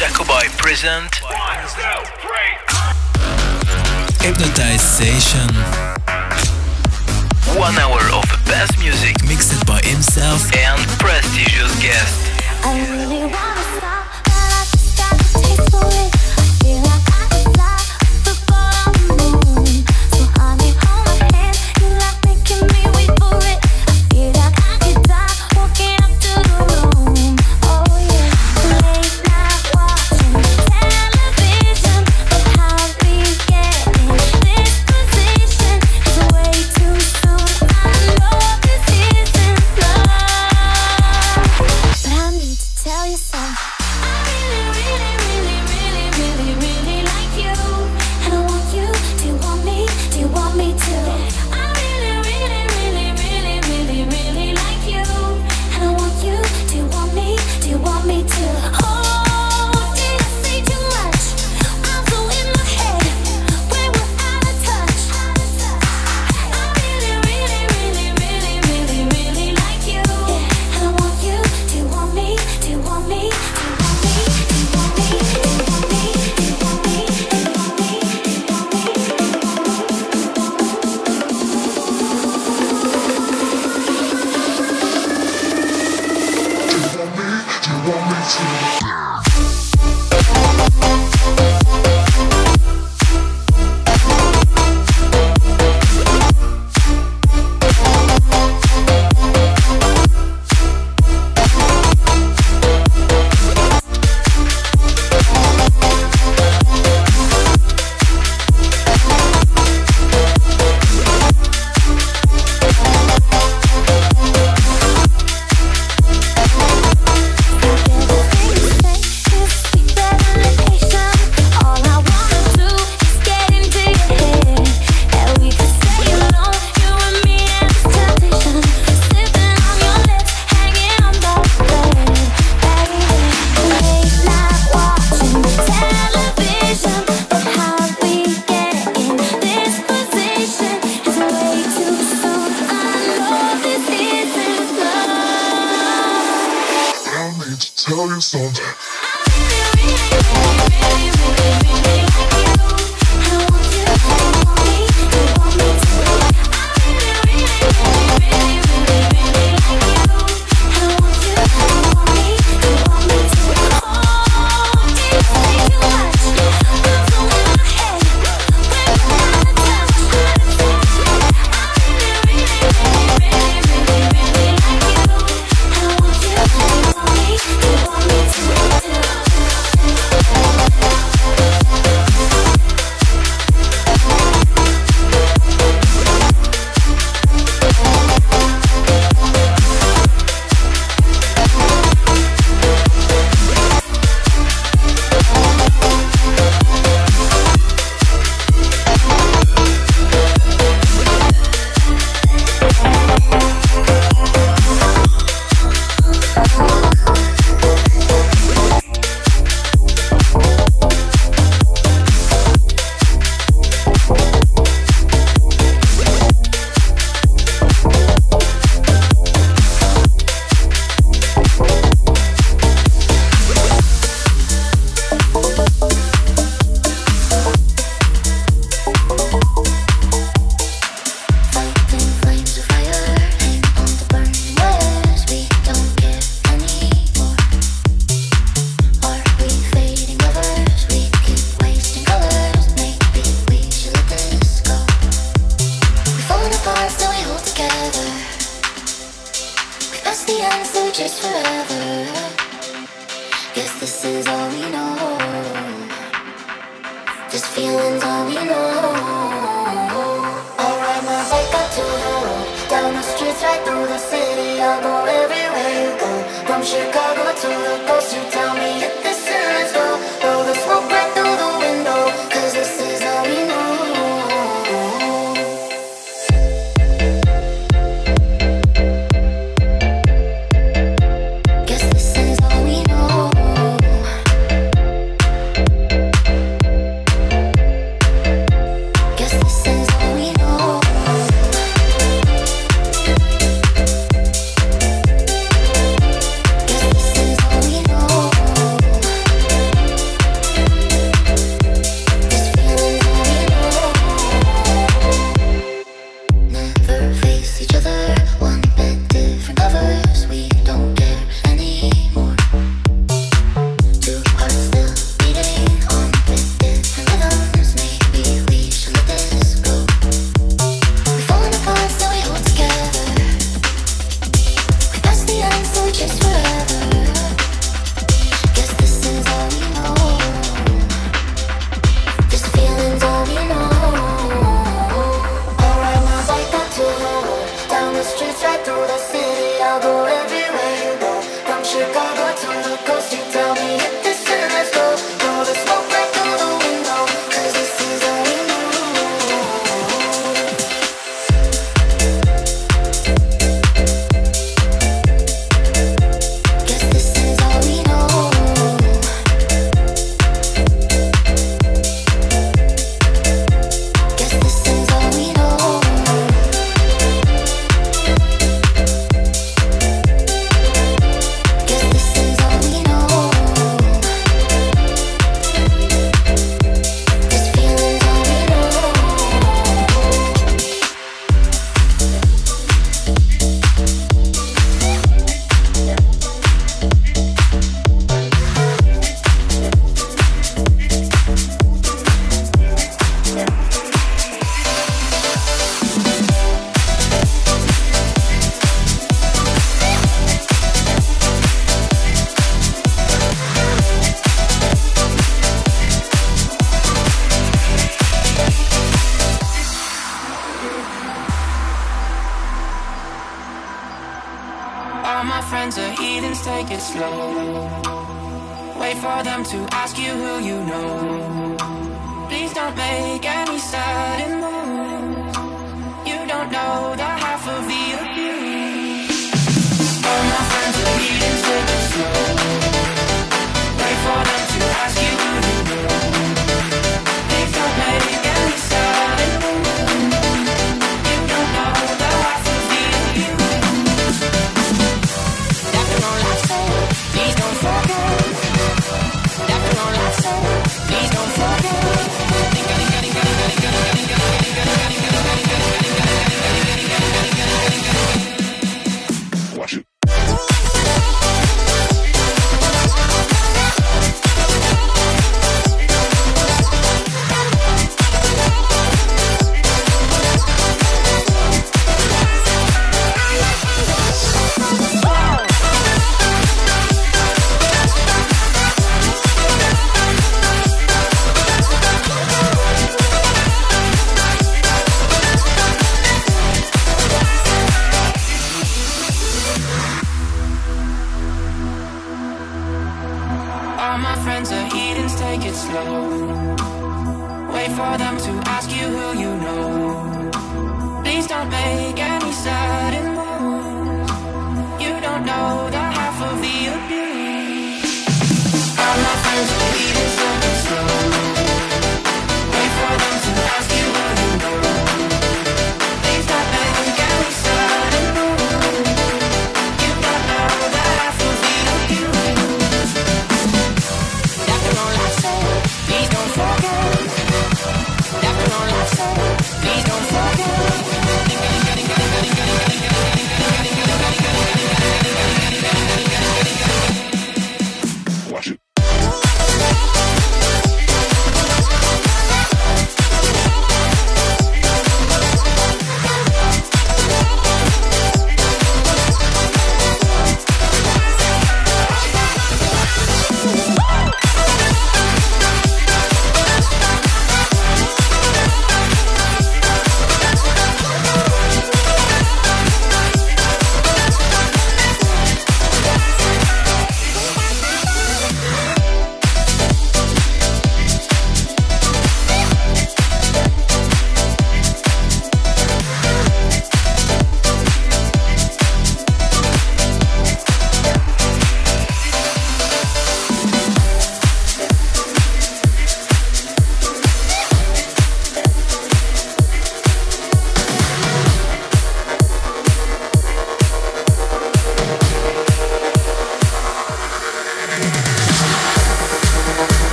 Jacobi present One, two, three. Hypnotization. One hour of best music mixed by himself and prestigious guests. streets right through the city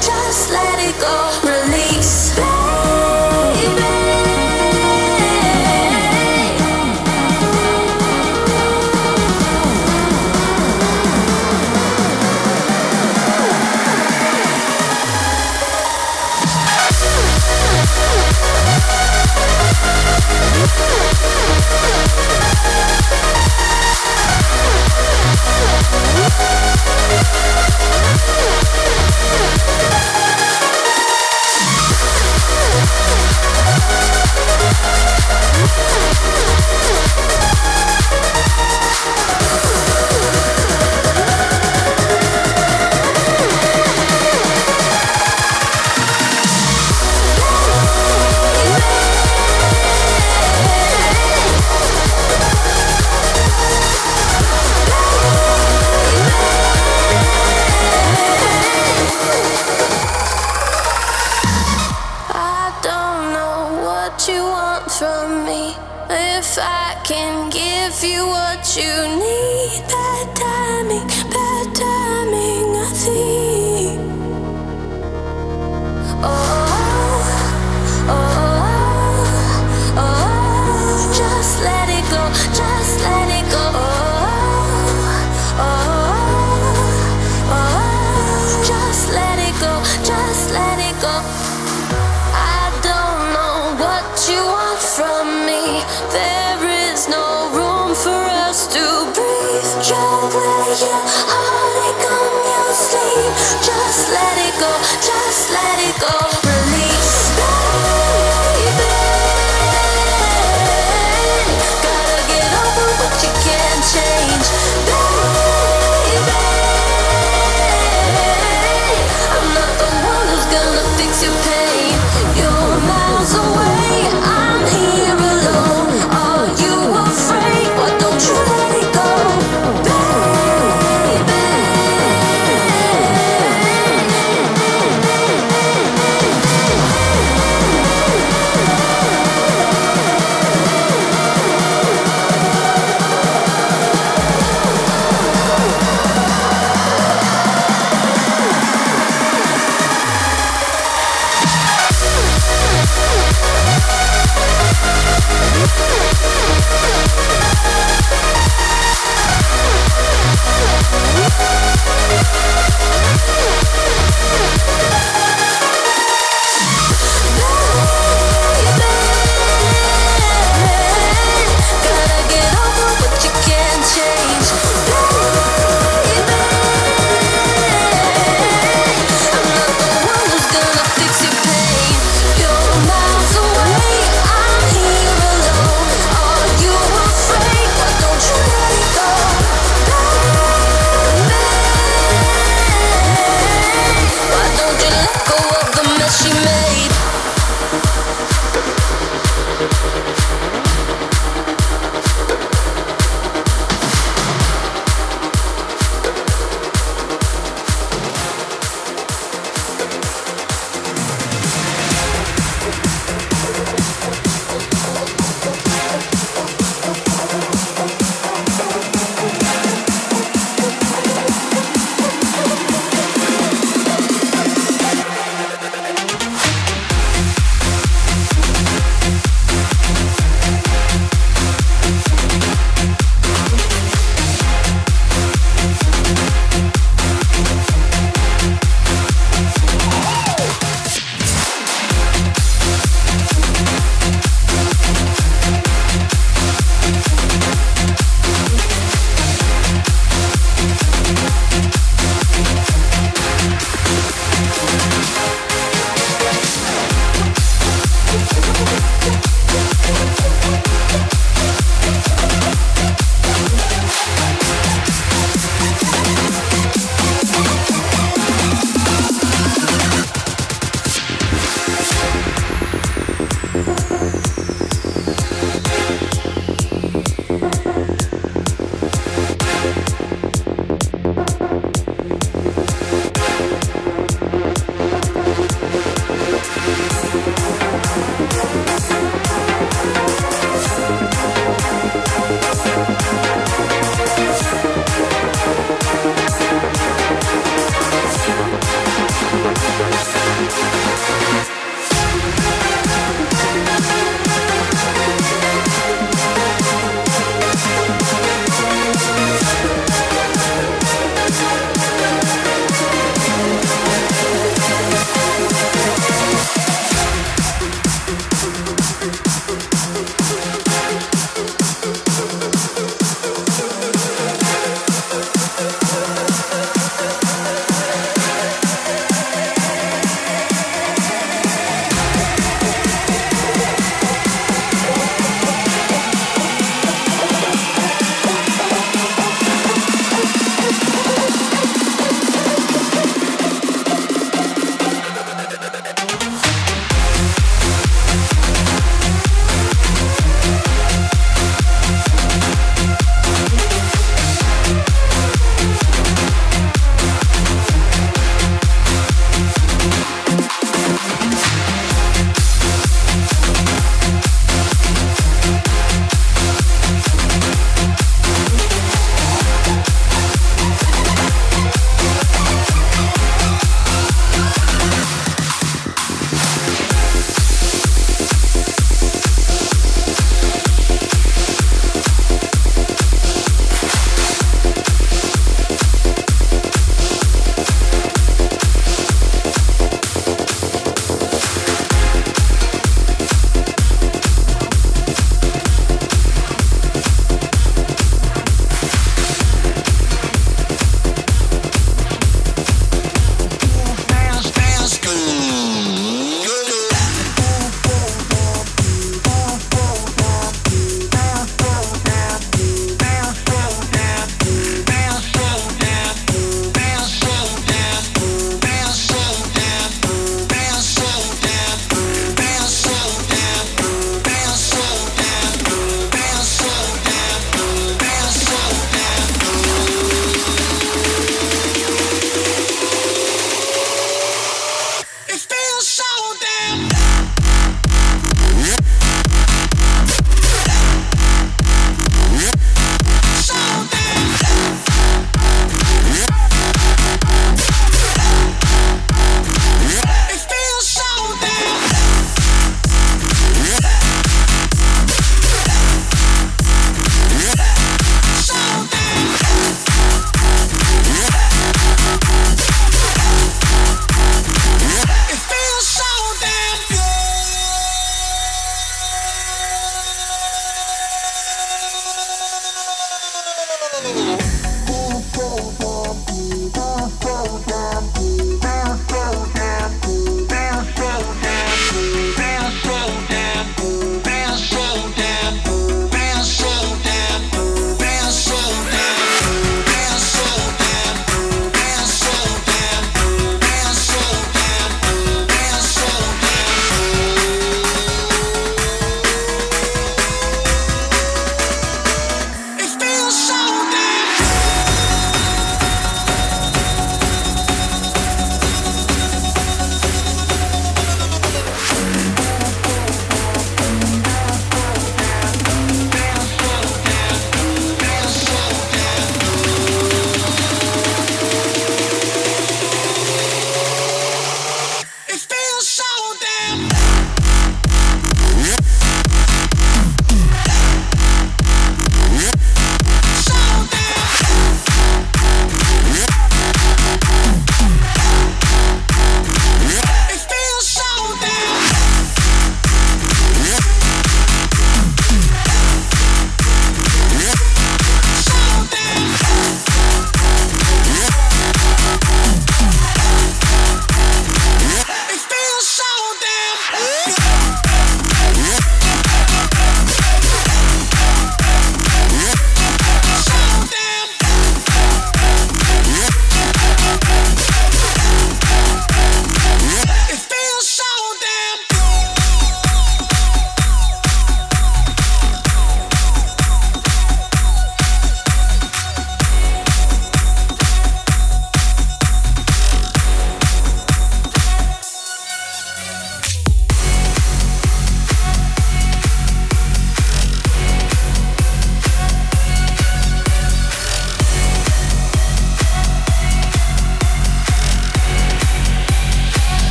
just let it go,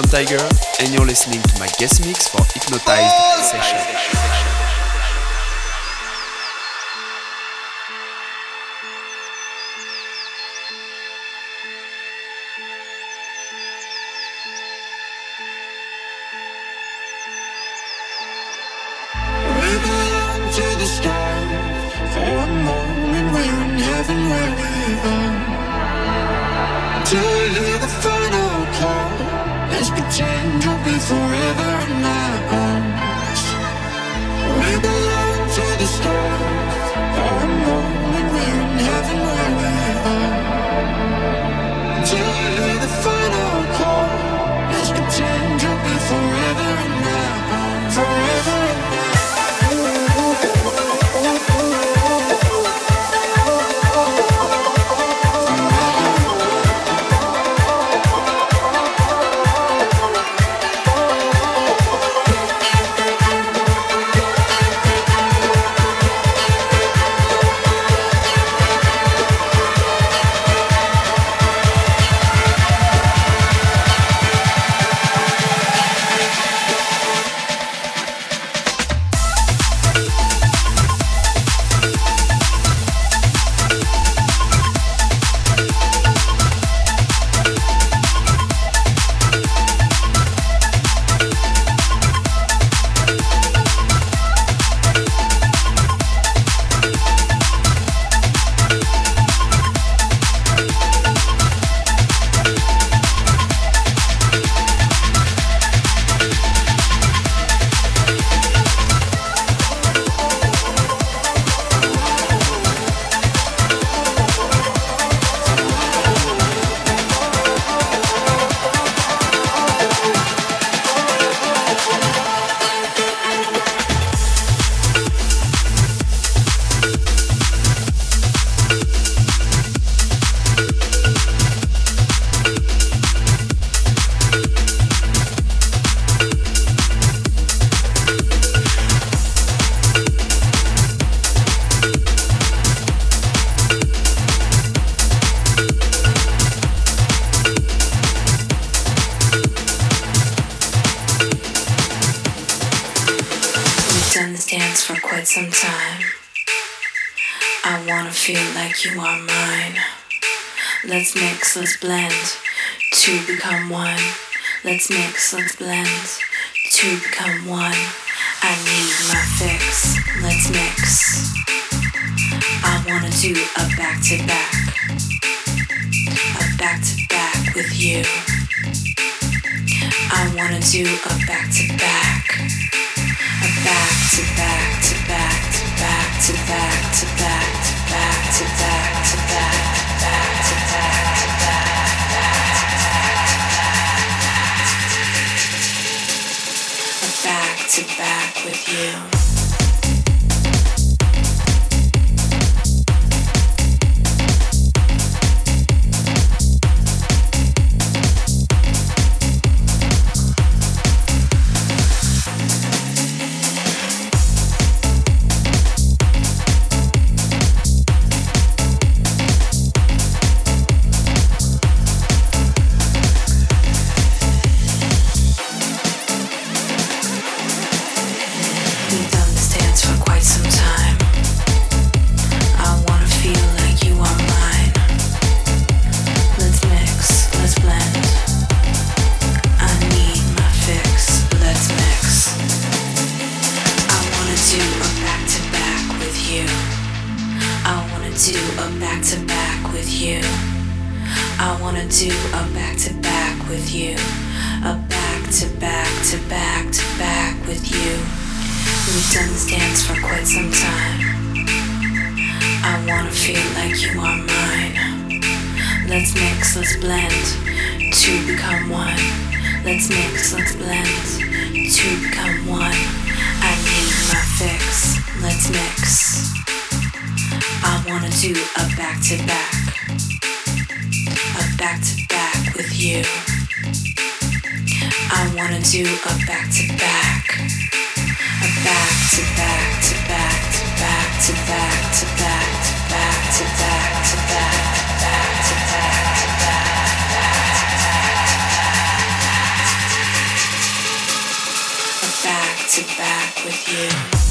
Tiger, and you're listening to my guest mix for Hypnotized Session. Let's blend, to become one. I need my fix, let's mix. I wanna do a back to back, a back to back with you. I wanna do a back to back, a back to back to back to back to back to back to back to back to back to back to back to back sit back with you. dance for quite some time. I wanna feel like you are mine. Let's mix, let's blend, to become one. Let's mix, let's blend, to become one. I need my fix, let's mix. I wanna do a back to back, a back to back with you. I wanna do a back to back back to back with you.